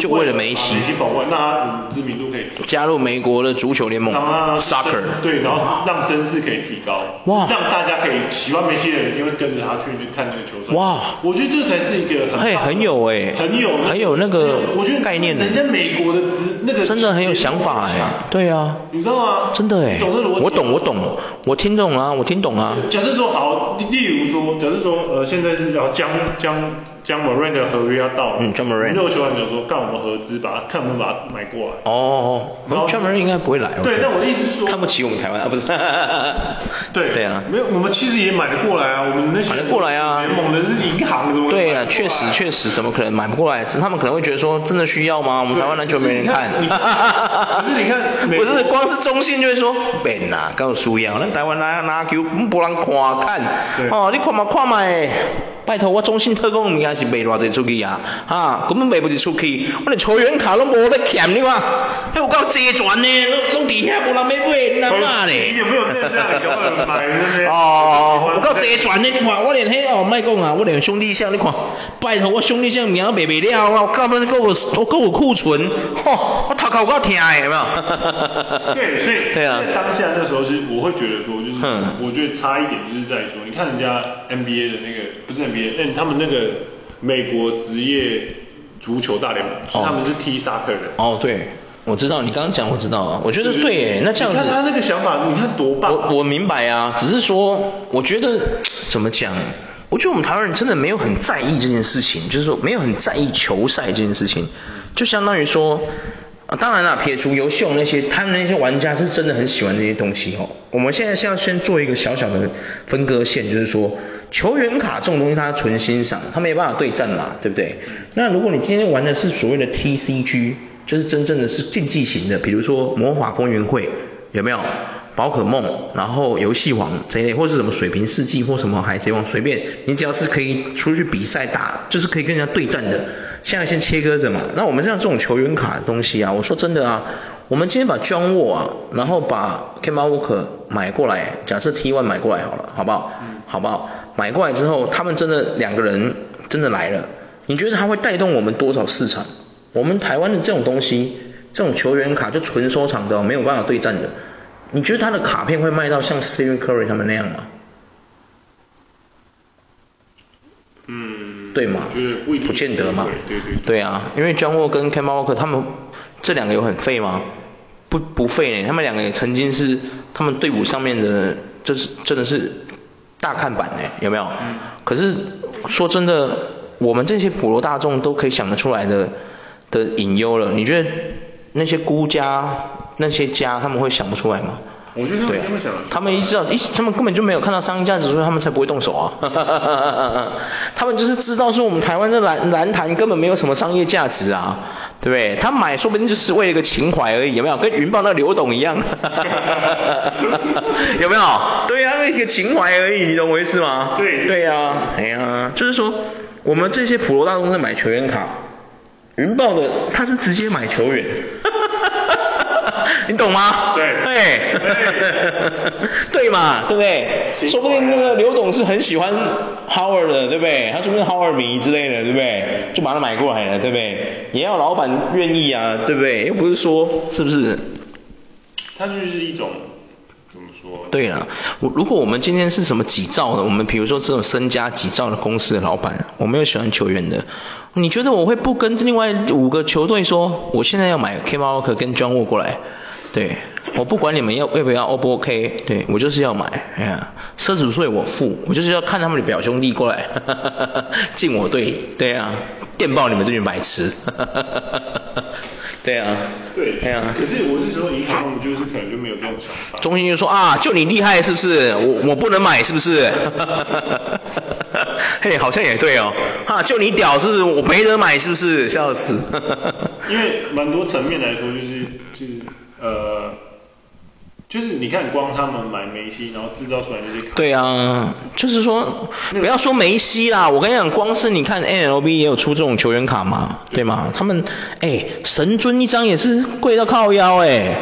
就为了梅西，梅西保万，那他知名度可以加入美国的足球联盟，Soccer，对，然后让声势可以提高，哇，让大家可以喜欢梅西的人，一定会跟着他去去看那个球赛，哇，我觉得这才是一个很，嘿，很有哎，很有，很有那个，我觉得概念的，人家美国的那个真的很有想法哎，对啊，你知道吗？真的哎，我懂我懂，我听懂啊，我听懂啊。假设说好，例如说，假设说，呃，现在是要将将。将 Morant 的合约要到，嗯，John Morant，六球员就说，干我们合资，把他看能不能把它买过来。哦哦，然后 John Morant 应该不会来。对，那我的意思是说，看不起我们台湾啊，不是？对对啊，没有，我们其实也买得过来啊，我们那些买得过来啊，联盟的是银行什么？对啊，确实确实，怎么可能买不过来？只是他们可能会觉得说，真的需要吗？我们台湾篮球没人看。不是你看，不 是光是中信就会说，别呐，够需要，咱台湾拿拿球不让看看，哦，你看嘛看嘛诶。拜托，我中信特工名还是卖偌济出去啊？哈，根本卖不出去，我连球员卡拢无得欠你看！还有够齐全呢，拢拢底下无人要买，你他妈嘞！你有没有这样有没有买那些？哦，有够齐全呢，你看我连迄哦，莫讲啊，我连兄弟象，你看，拜托我兄弟象名都卖卖了啊，我根本够有，我够有库存，吼，我头壳有够疼的，有没有？对，所以对啊，当下那时候是，我会觉得说，就是我觉得差一点就是在说，你看人家 NBA 的那个，不是嗯，他们那个美国职业足球大联盟，是他们是踢萨克的。哦，对，我知道，你刚刚讲我知道啊，我觉得对，那这样子，他那个想法，你看多棒。我我明白啊，只是说，我觉得怎么讲？我觉得我们台湾人真的没有很在意这件事情，就是说没有很在意球赛这件事情，就相当于说。啊，当然了，撇除游戏王那些，他们那些玩家是真的很喜欢这些东西哦。我们现在是要先做一个小小的分割线，就是说球员卡这种东西它纯欣赏，它没办法对战嘛，对不对？那如果你今天玩的是所谓的 TCG，就是真正的是竞技型的，比如说魔法公园会，有没有？宝可梦，然后游戏王这一类，或是什么水平世纪或什么海贼王，随便，你只要是可以出去比赛打，就是可以跟人家对战的，现在先切割着嘛。那我们像这种球员卡的东西啊，我说真的啊，我们今天把 John Wall 啊，然后把 Kemba Walker 买过来，假设 T1 买过来好了，好不好？嗯。好不好？买过来之后，他们真的两个人真的来了，你觉得他会带动我们多少市场？我们台湾的这种东西，这种球员卡就纯收藏的，没有办法对战的。你觉得他的卡片会卖到像 Stephen Curry 他们那样吗？嗯，对吗？不不见得嘛。对对对。对啊，因为 John Wall 跟 Kemba Walker 他们这两个有很废吗？不不废呢，他们两个也曾经是他们队伍上面的，这是真的是大看板呢，有没有？嗯。可是说真的，我们这些普罗大众都可以想得出来的的隐忧了。你觉得那些孤家那些家他们会想不出来吗？我觉得他们对、啊、他们想，他们一知道一，他们根本就没有看到商业价值，所以他们才不会动手啊。他们就是知道说我们台湾的蓝蓝坛根本没有什么商业价值啊，对不对？他买说不定就是为了一个情怀而已，有没有？跟云豹那个刘董一样，有没有？对啊，那一个情怀而已，你懂我意思吗？对。对啊，哎呀，就是说我们这些普罗大众在买球员卡，云豹的他是直接买球员。你懂吗？对，对，对嘛，对不对？说不定那个刘董是很喜欢 Howard 的，对不对？他说不定 Howard 迷之类的，对不对？就把他买过来了，对不对？也要老板愿意啊，对不对？又不是说，是不是？它就是一种怎么说？对啊，我如果我们今天是什么几兆的，我们比如说这种身家几兆的公司的老板，我没有喜欢球员的，你觉得我会不跟另外五个球队说，我现在要买 Kemba Walker 跟 John w 过来？对，我不管你们要要不要 O 不 OK，对我就是要买，哎呀，奢侈税我付，我就是要看他们的表兄弟过来，哈哈哈哈进我队，对啊，电爆你们这群白痴，哈哈哈哈对啊，对，对啊，可是我是说银行，就是可能就没有这种想法。中心就说啊，就你厉害是不是？我我不能买是不是？嘿，好像也对哦，哈，就你屌是不是？我没得买是不是？笑死，因为蛮多层面来说，就是就是。呃，就是你看，光他们买梅西，然后制造出来那些卡。对啊，就是说，不要说梅西啦，我跟你讲，光是你看 N L B 也有出这种球员卡嘛，对吗？他们，哎，神尊一张也是贵到靠腰哎。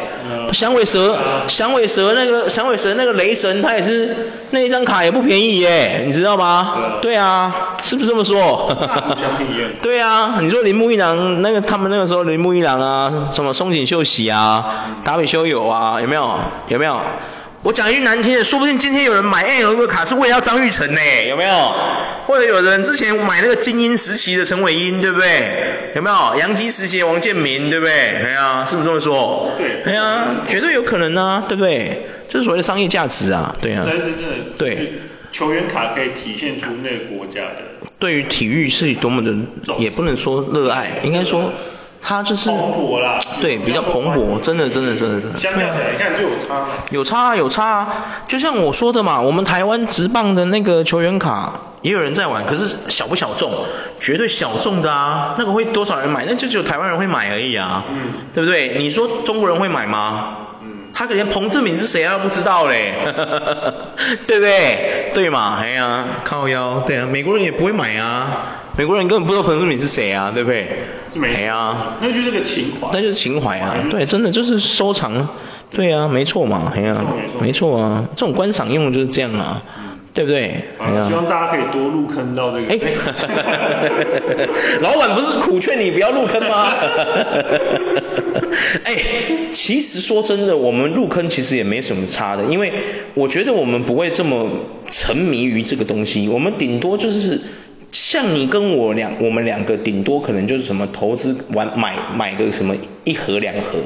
响尾蛇，响尾蛇那个响尾蛇那个雷神，他也是那一张卡也不便宜耶，你知道吗？对啊，是不是这么说？对啊，你说铃木一郎那个他们那个时候铃木一郎啊，什么松井秀喜啊，达比修有啊，有没有？有没有？我讲一句难听的，说不定今天有人买 MLB 卡是为了要张玉成呢，有没有？或者有人之前买那个精英时期的陈伟英，对不对？有没有？杨基时期的王建民，对不对？哎呀，是不是这么说？对。哎呀，绝对有可能啊，对不对？这是所谓的商业价值啊，对啊。真真的。对。球员卡可以体现出那个国家的。对于体育是多么的，也不能说热爱，应该说。它就是蓬勃了，对，比较蓬勃，真的，真的，真的，真的。相比起来，你看就有差嘛。有差啊，有差啊，就像我说的嘛，我们台湾职棒的那个球员卡，也有人在玩，可是小不小众，绝对小众的啊，那个会多少人买？那就只有台湾人会买而已啊，嗯，对不对？你说中国人会买吗？嗯，他可连彭志敏是谁啊都不知道嘞，对不对？对嘛，哎呀，靠腰，对啊，美国人也不会买啊。美国人根本不知道彭志敏是谁啊，对不对？是没啊，那就是个情怀。那就是情怀啊，对，真的就是收藏，对啊，没错嘛，哎呀，没错啊，这种观赏用就是这样啊，对不对？希望大家可以多入坑到这个。哎，老板不是苦劝你不要入坑吗？哎，其实说真的，我们入坑其实也没什么差的，因为我觉得我们不会这么沉迷于这个东西，我们顶多就是。像你跟我两，我们两个顶多可能就是什么投资玩买买个什么一盒两盒，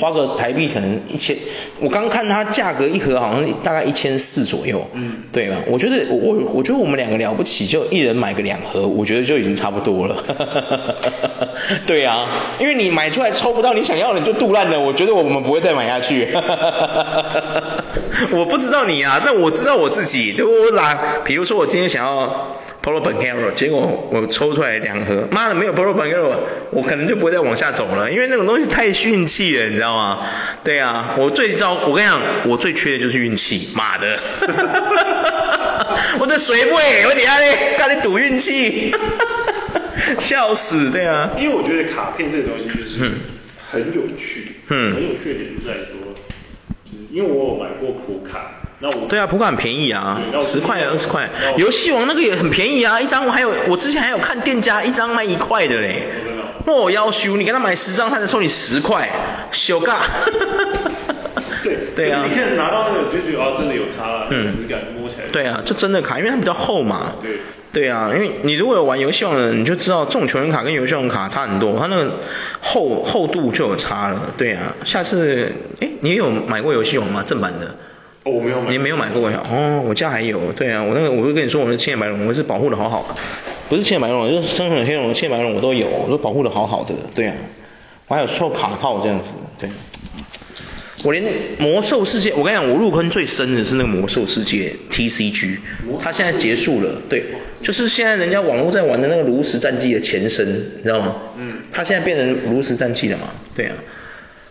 花个台币可能一千，我刚看它价格一盒好像大概一千四左右，嗯，对吧？我觉得我我觉得我们两个了不起，就一人买个两盒，我觉得就已经差不多了。对啊，因为你买出来抽不到你想要的你就肚烂了，我觉得我们不会再买下去。我不知道你啊，但我知道我自己，就我拿，比如说我今天想要。Polo Banchero 结果我抽出来两盒，妈的没有 Polo Banchero 我可能就不会再往下走了，因为那种东西太运气了，你知道吗？对啊，我最糟，我跟你讲，我最缺的就是运气，妈的，我这水位，我底下咧，跟你赌运气，笑死，对啊。因为我觉得卡片这个东西就是很有趣，嗯，很有趣的点就在说，就是因为我有买过普卡。对啊，普卡很便宜啊，十块二十块。游戏王那个也很便宜啊，一张我还有，我之前还有看店家一张卖一块的嘞。那我要求你给他买十张，他能收你十块，小尬。对 对啊，你看拿到那个就觉得啊，真的有差了，嗯，质感摸起来。对啊，这真的卡，因为它比较厚嘛。对。对啊，因为你如果有玩游戏王的人，你就知道这种球员卡跟游戏王卡差很多，它那个厚厚度就有差了。对啊，下次哎，你有买过游戏王吗？正版的？哦，我没有买，你没有买过呀？哦，我家还有，对啊，我那个我就跟你说，我的千眼白龙，我是保护的好好的。不是青眼白龙，就是深海黑龙、青眼白龙我都有，我都保护的好好的，对啊，我还有做卡套这样子，对。我连魔兽世界，我跟你讲，我入坑最深的是那个魔兽世界 TCG，它现在结束了，对，就是现在人家网络在玩的那个炉石战记的前身，你知道吗？嗯。它现在变成炉石战记了嘛？对啊。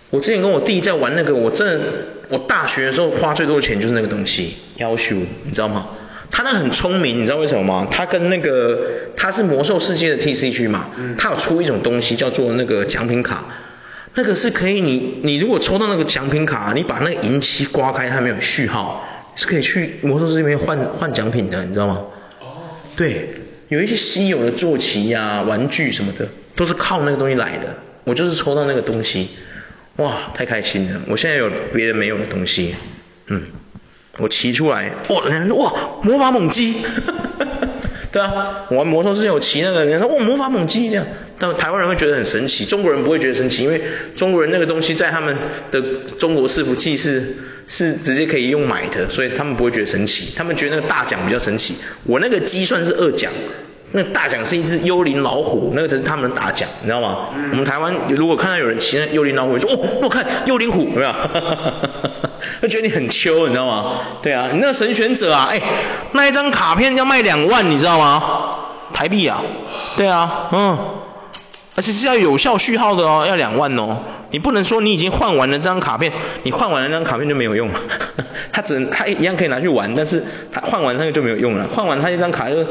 我之前跟我弟在玩那个，我真的，我大学的时候花最多的钱就是那个东西，夭寿，你知道吗？他那很聪明，你知道为什么吗？他跟那个他是魔兽世界的 TC 区嘛，他有出一种东西叫做那个奖品卡。那个是可以你，你你如果抽到那个奖品卡，你把那个银漆刮开，它没有序号，是可以去魔兽世界里面换换奖品的，你知道吗？哦。对，有一些稀有的坐骑呀、啊、玩具什么的，都是靠那个东西来的。我就是抽到那个东西，哇，太开心了！我现在有别人没有的东西，嗯，我骑出来，哇，人家说哇，魔法猛鸡。对啊，我玩摩托之前有骑那个人家说，哇，魔法猛击这样，但台湾人会觉得很神奇，中国人不会觉得神奇，因为中国人那个东西在他们的中国伺服器是是直接可以用买的，所以他们不会觉得神奇，他们觉得那个大奖比较神奇。我那个鸡算是二奖，那大奖是一只幽灵老虎，那个才是他们的大奖，你知道吗？嗯、我们台湾如果看到有人骑那幽灵老虎，说哦，我看幽灵虎，有没有？他觉得你很秋，你知道吗？对啊，你那个神选者啊，哎，那一张卡片要卖两万，你知道吗？台币啊，对啊，嗯，而且是要有效序号的哦，要两万哦。你不能说你已经换完了这张卡片，你换完了那张卡片就没有用了，他只能他一样可以拿去玩，但是他换完那个就没有用了，换完他一张卡就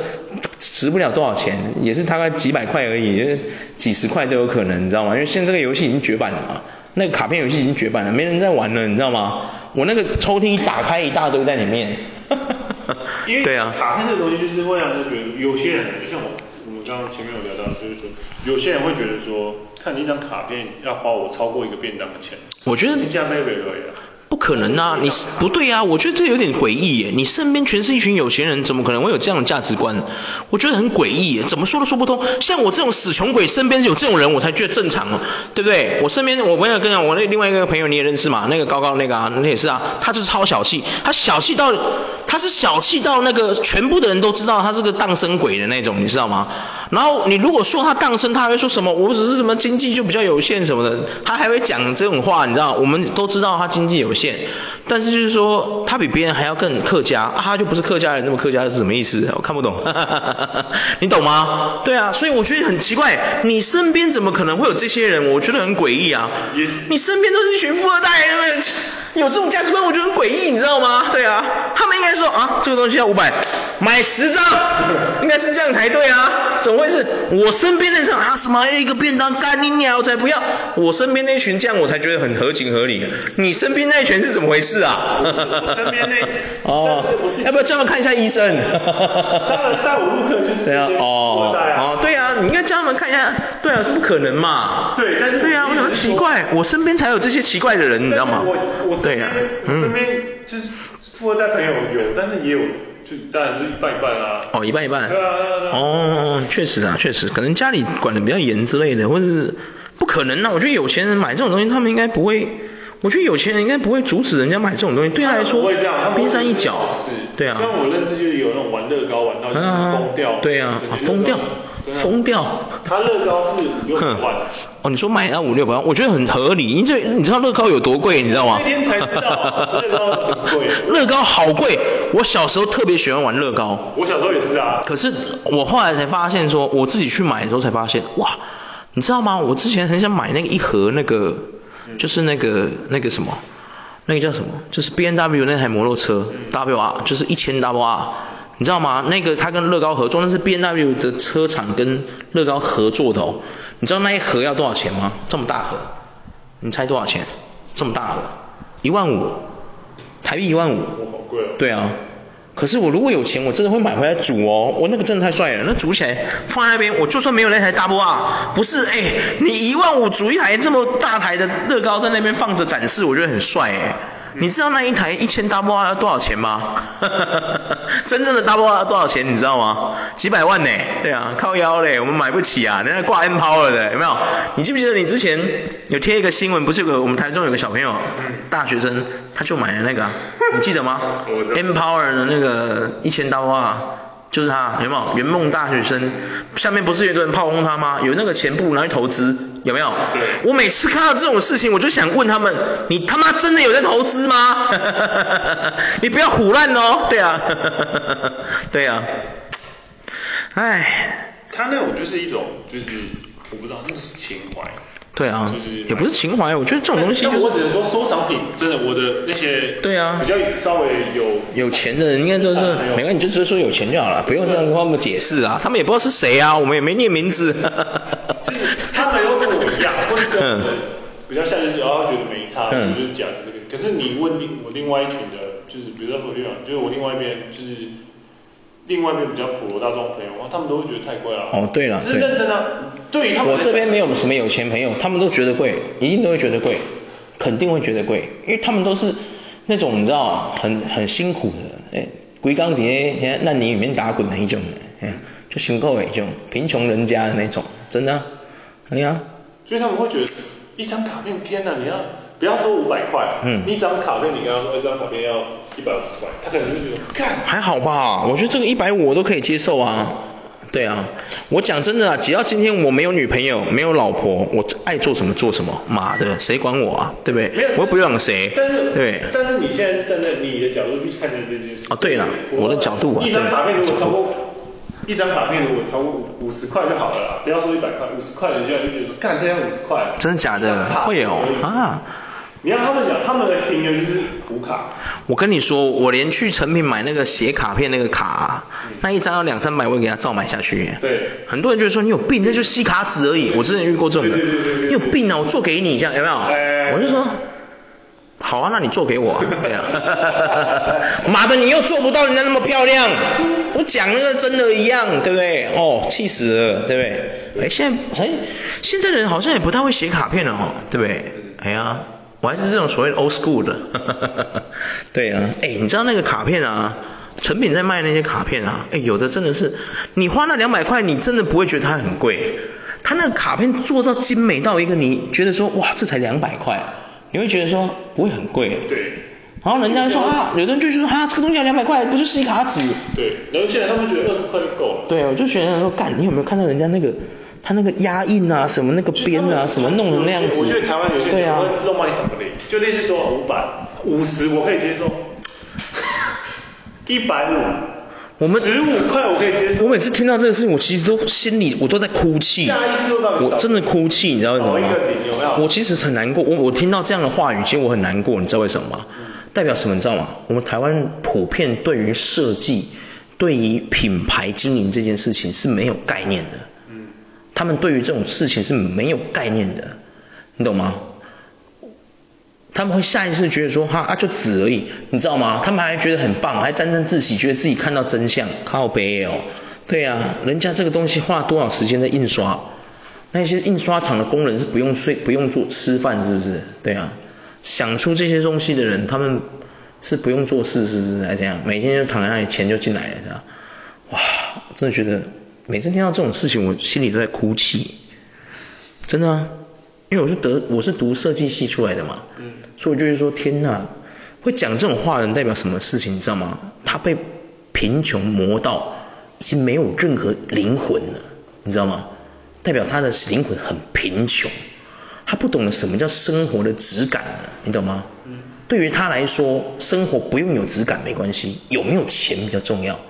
值不了多少钱，也是大概几百块而已，几十块都有可能，你知道吗？因为现在这个游戏已经绝版了嘛。那个卡片游戏已经绝版了，没人在玩了，你知道吗？我那个抽屉一打开一大堆在里面。因为卡片这个东西就是会让人觉得，有些人就像我，我们刚刚前面有聊到，就是说有些人会觉得说，看你一张卡片要花我超过一个便当的钱。我觉得。这价没不可能啊！你不对啊！我觉得这有点诡异耶。你身边全是一群有钱人，怎么可能会有这样的价值观？我觉得很诡异耶，怎么说都说不通。像我这种死穷鬼，身边有这种人，我才觉得正常哦，对不对？我身边，我朋友跟讲，我那另外一个朋友你也认识嘛？那个高高那个啊，那也是啊，他就是超小气，他小气到，他是小气到那个全部的人都知道他是个荡生鬼的那种，你知道吗？然后你如果说他荡生，他还会说什么？我只是什么经济就比较有限什么的，他还会讲这种话，你知道？我们都知道他经济有限。但是就是说，他比别人还要更客家，啊、他就不是客家人，那么客家是什么意思？我看不懂，你懂吗？对啊，所以我觉得很奇怪，你身边怎么可能会有这些人？我觉得很诡异啊。你身边都是一群富二代，有这种价值观，我觉得很诡异，你知道吗？对啊，他们应该说啊，这个东西要五百，买十张，应该是这样才对啊，怎么会是？我身边那种啊什么一个便当干你鸟才不要，我身边那群这样我才觉得很合情合理。你身边那群是怎么回事啊？我身边那哦，要不要叫他们看一下医生？他们带我入课就是这样哦哦，对啊，你应该叫他们看一下，对啊，这不可能嘛？对，但是对啊，我想奇怪，我身边才有这些奇怪的人，你知道吗？对呀、啊，我身边就是富二代朋友有，但是也有，就当然就一半一半啦、啊。哦，一半一半。对啊。哦，确实啊，确实，可能家里管得比较严之类的，或者是不可能啊。我觉得有钱人买这种东西，他们应该不会。我觉得有钱人应该不会阻止人家买这种东西，对他来说，冰山一角。是对啊。像我认识就是有那种玩乐高玩到疯掉。对啊，疯掉，疯掉。他乐高是五六百万。哦，你说买那五六百万，我觉得很合理。因为你知道乐高有多贵，你知道吗？那天才知道 乐高很贵。乐高好贵，我小时候特别喜欢玩乐高。我小时候也是啊。可是我后来才发现说，我自己去买的时候才发现，哇，你知道吗？我之前很想买那个一盒那个。就是那个那个什么，那个叫什么？就是 B N W 那台摩托车 W R，就是一千 W R，你知道吗？那个他跟乐高合作，那是 B N W 的车厂跟乐高合作的哦。你知道那一盒要多少钱吗？这么大盒，你猜多少钱？这么大盒，一万五，台币一万五。哇，好贵啊。对啊。可是我如果有钱，我真的会买回来煮哦。我那个真的太帅了，那煮起来放在那边，我就算没有那台 Double R，不是哎，你一万五煮一台这么大台的乐高在那边放着展示，我觉得很帅哎。你知道那一台一千 double R 要多少钱吗？真正的 double R 要多少钱你知道吗？几百万呢？对啊，靠腰嘞，我们买不起啊，人家挂 N Power 的有没有？你记不记得你之前有贴一个新闻，不是有个我们台中有个小朋友，大学生，他就买了那个，你记得吗？N Power 的那个一千 double R。就是他，有没有？圆梦大学生，下面不是有一个人炮轰他吗？有那个钱不拿去投资，有没有？我每次看到这种事情，我就想问他们：你他妈真的有在投资吗？你不要胡乱哦。对啊，对啊。哎，他那种就是一种，就是我不知道，那个是情怀。对啊，也不是情怀，我觉得这种东西就是。我只能说收藏品，真的，我的那些。对啊。比较稍微有。有钱的人应该都是，没关系，你就直接说有钱就好了，不用这样跟他们解释啊，他们也不知道是谁啊，我们也没念名字。他们又跟我一样，或者跟比较像就是，然后觉得没差，我就是讲这个。可是你问另我另外一群的，就是比如说我另外，就是我另外一边就是。另外一边比较普罗大众朋友，哇，他们都会觉得太贵了。哦，对了，是认真的。对于他们，我这边没有什么有钱朋友，他们都觉得贵，一定都会觉得贵，肯定会觉得贵，因为他们都是那种你知道，很很辛苦的，哎，龟缸底下烂泥里面打滚的一种，哎，就辛苦的一种，贫穷人家的那种，真的，啊，哎呀。所以他们会觉得一张卡片，天哪，你要。不要说五百块，嗯，一张卡片你刚刚说一张卡片要一百五十块，他可能就觉得，干，还好吧，我觉得这个一百五我都可以接受啊，对啊，我讲真的啊，只要今天我没有女朋友，没有老婆，我爱做什么做什么，妈的，谁管我啊，对不对？没有，我又不养谁，但是，对，但是你现在站在你的角度去看待这件事，哦，对了，我的角度啊，一张卡片如果超过，一张卡片如果超过五五十块就好了啦，不要说一百块，五十块人家就觉得说，干，这样五十块，真的假的？会有啊。你要他们讲，他们的评论就是普卡。我跟你说，我连去成品买那个写卡片那个卡，啊，嗯、那一张要两三百，我给他照买下去。对。很多人就说你有病，那就吸卡纸而已。我之前遇过这种的。你有病啊！我做给你这样有没有？欸、我就说，好啊，那你做给我。对啊。妈的，你又做不到人家那么漂亮。我讲那个真的一样，对不对？哦，气死了，对不对？哎，现在哎，现在的人好像也不太会写卡片了哦，对不对？哎呀。我还是这种所谓的 old school 的，对啊，哎，你知道那个卡片啊，成品在卖那些卡片啊，哎，有的真的是，你花那两百块，你真的不会觉得它很贵，它那个卡片做到精美到一个，你觉得说，哇，这才两百块，你会觉得说不会很贵。对。然后人家说啊，有的人就说啊，这个东西要两百块，不就是一卡纸？对。然后现在他们觉得二十块就够了。对，我就觉得说，干，你有没有看到人家那个？他那个压印啊，什么那个边啊，什么弄成那样子。我觉得台湾有些对啊，会自动帮你扫个零，就类似说五百、五十我可以接受，一百五，我们十五块我可以接受。我每次听到这个事情，我其实都心里我都在哭泣。我真的哭泣，你知道为什么吗？我其实很难过，我我听到这样的话语，其实我很难过，你知道为什么吗？代表什么？你知道吗？我们台湾普遍对于设计、对于品牌经营这件事情是没有概念的。他们对于这种事情是没有概念的，你懂吗？他们会下意识觉得说，哈啊就纸而已，你知道吗？他们还觉得很棒，还沾沾自喜，觉得自己看到真相，靠北哦。对呀、啊，人家这个东西花了多少时间在印刷，那些印刷厂的工人是不用睡、不用做吃饭，是不是？对啊，想出这些东西的人，他们是不用做事，是不是？还这样，每天就躺在那里，钱就进来了，是吧？哇，真的觉得。每次听到这种事情，我心里都在哭泣，真的啊，因为我是得，我是读设计系出来的嘛，嗯，所以我就是说，天哪，会讲这种话的人代表什么事情，你知道吗？他被贫穷磨到已经没有任何灵魂了，你知道吗？代表他的灵魂很贫穷，他不懂得什么叫生活的质感了，你懂吗？嗯，对于他来说，生活不用有质感没关系，有没有钱比较重要。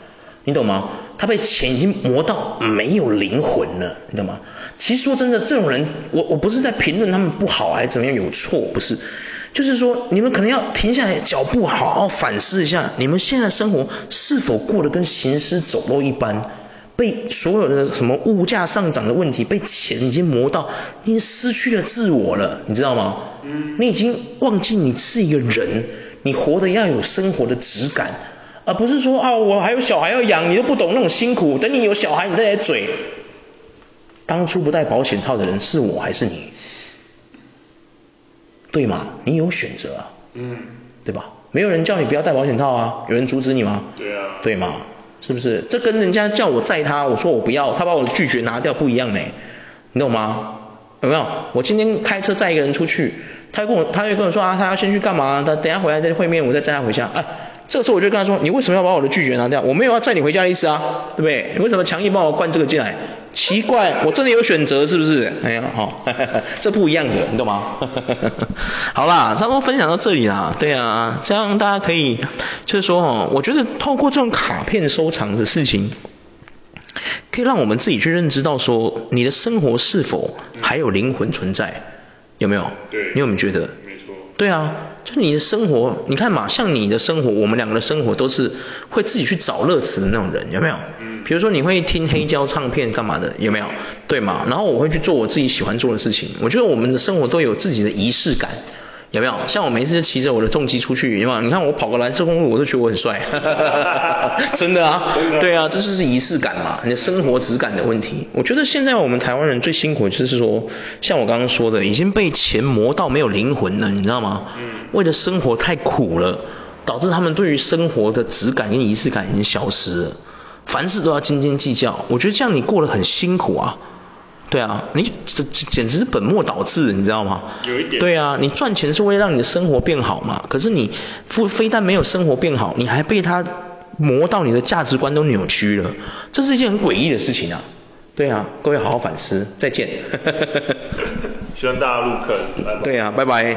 你懂吗？他被钱已经磨到没有灵魂了，你懂吗？其实说真的，这种人，我我不是在评论他们不好还是怎么样有错，不是，就是说你们可能要停下来脚步，好好反思一下，你们现在生活是否过得跟行尸走肉一般？被所有的什么物价上涨的问题，被钱已经磨到，你失去了自我了，你知道吗？嗯。你已经忘记你是一个人，你活得要有生活的质感。而不是说啊，我还有小孩要养，你都不懂那种辛苦。等你有小孩，你再来嘴。当初不戴保险套的人是我还是你？对吗？你有选择啊。嗯。对吧？没有人叫你不要戴保险套啊，有人阻止你吗？对啊。对吗？是不是？这跟人家叫我载他，我说我不要，他把我拒绝拿掉不一样呢。你懂吗？有没有？我今天开车载一个人出去，他跟我，他会跟我说啊，他要先去干嘛？他等下回来再会面，我再载他回家。哎。这个时候我就跟他说，你为什么要把我的拒绝拿掉？我没有要载你回家的意思啊，对不对？你为什么强硬帮我灌这个进来？奇怪，我真的有选择是不是？哎呀，好，这不一样的，你懂吗？好啦，差不多分享到这里啦。对啊，这样大家可以就是说哦，我觉得透过这种卡片收藏的事情，可以让我们自己去认知到说，你的生活是否还有灵魂存在，有没有？对，你有没有觉得？没错。对啊，就你的生活，你看嘛，像你的生活，我们两个的生活都是会自己去找乐子的那种人，有没有？嗯。比如说你会听黑胶唱片干嘛的，有没有？对嘛？然后我会去做我自己喜欢做的事情。我觉得我们的生活都有自己的仪式感，有没有？像我每次骑着我的重机出去，有没有？你看我跑个蓝色公路，我都觉得我很帅，真的啊，对啊，这就是仪式感嘛，你的生活质感的问题。我觉得现在我们台湾人最辛苦的就是说，像我刚刚说的，已经被钱磨到没有灵魂了，你知道吗？嗯。为了生活太苦了，导致他们对于生活的质感跟仪式感已经消失了。凡事都要斤斤计较，我觉得这样你过得很辛苦啊。对啊，你这这简直是本末倒置，你知道吗？有一点。对啊，你赚钱是为了让你的生活变好嘛。可是你非非但没有生活变好，你还被他磨到你的价值观都扭曲了，这是一件很诡异的事情啊。对啊，各位好好反思，再见。希望大家入坑。对啊，拜拜。